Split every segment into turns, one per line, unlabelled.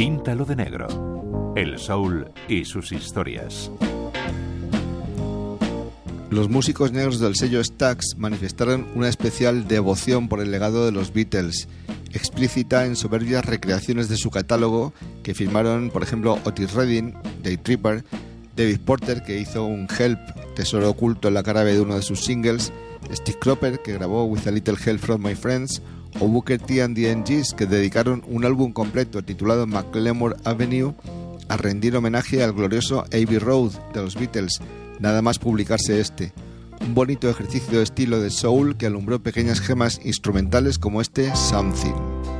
Píntalo de negro. El soul y sus historias.
Los músicos negros del sello Stax manifestaron una especial devoción por el legado de los Beatles, explícita en soberbias recreaciones de su catálogo que firmaron, por ejemplo, Otis Redding, Dave Tripper, David Porter, que hizo un Help, tesoro oculto en la cara de uno de sus singles, Steve Cropper, que grabó With a Little Help from My Friends, o Booker T and the NGs, que dedicaron un álbum completo titulado McLemore Avenue a rendir homenaje al glorioso Abbey Road de los Beatles, nada más publicarse este. Un bonito ejercicio de estilo de soul que alumbró pequeñas gemas instrumentales como este Something.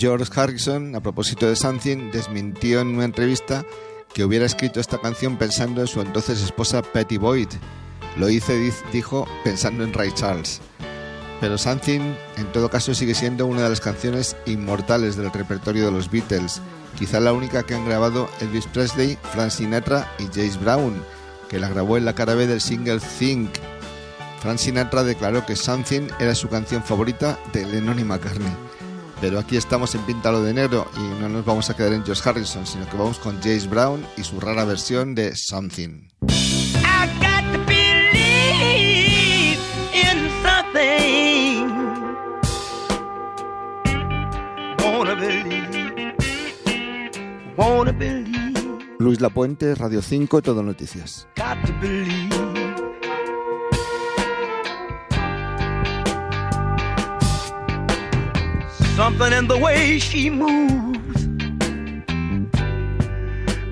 George Harrison, a propósito de Something, desmintió en una entrevista que hubiera escrito esta canción pensando en su entonces esposa Patty Boyd. Lo hice, dijo, pensando en Ray Charles. Pero Something, en todo caso, sigue siendo una de las canciones inmortales del repertorio de los Beatles, quizá la única que han grabado Elvis Presley, Frank Sinatra y James Brown, que la grabó en la cara B del single Think. Frank Sinatra declaró que Something era su canción favorita de Lennon y McCartney. Pero aquí estamos en Píntalo de Negro y no nos vamos a quedar en Josh Harrison, sino que vamos con James Brown y su rara versión de Something. I got to believe in something. Wanna believe. Wanna believe. Luis Lapuente, Radio 5, Todo Noticias. Got to believe. Something in the way she moves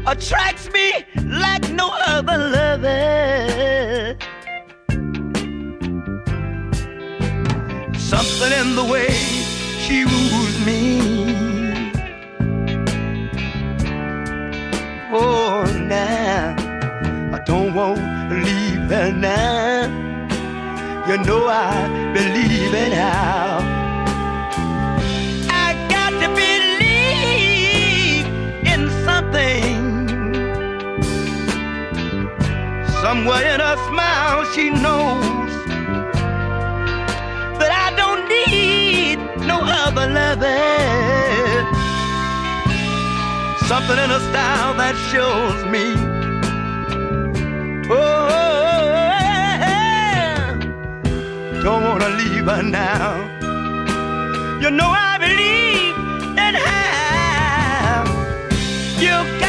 attracts me like no other lover. Something in the way she woos me. Oh, now I don't want to leave her now. You know I believe in how. She knows that I don't need no other loving. Something in her style that shows me. Oh, oh, oh, don't wanna leave her now. You know I believe in how you got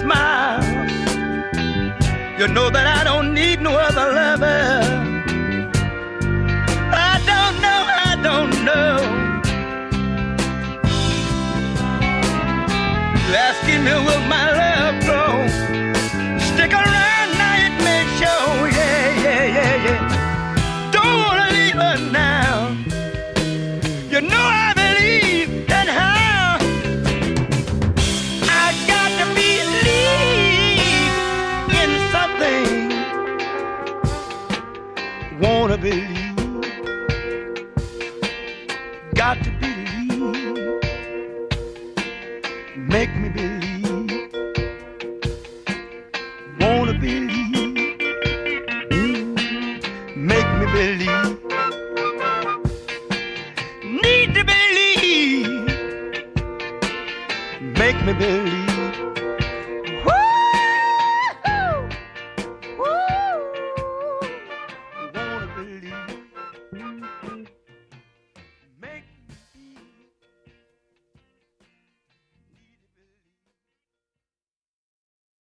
smile.
You know that I don't need no other lover. make me believe. Wanna believe. Mm, make me believe. Need to believe. Make me believe.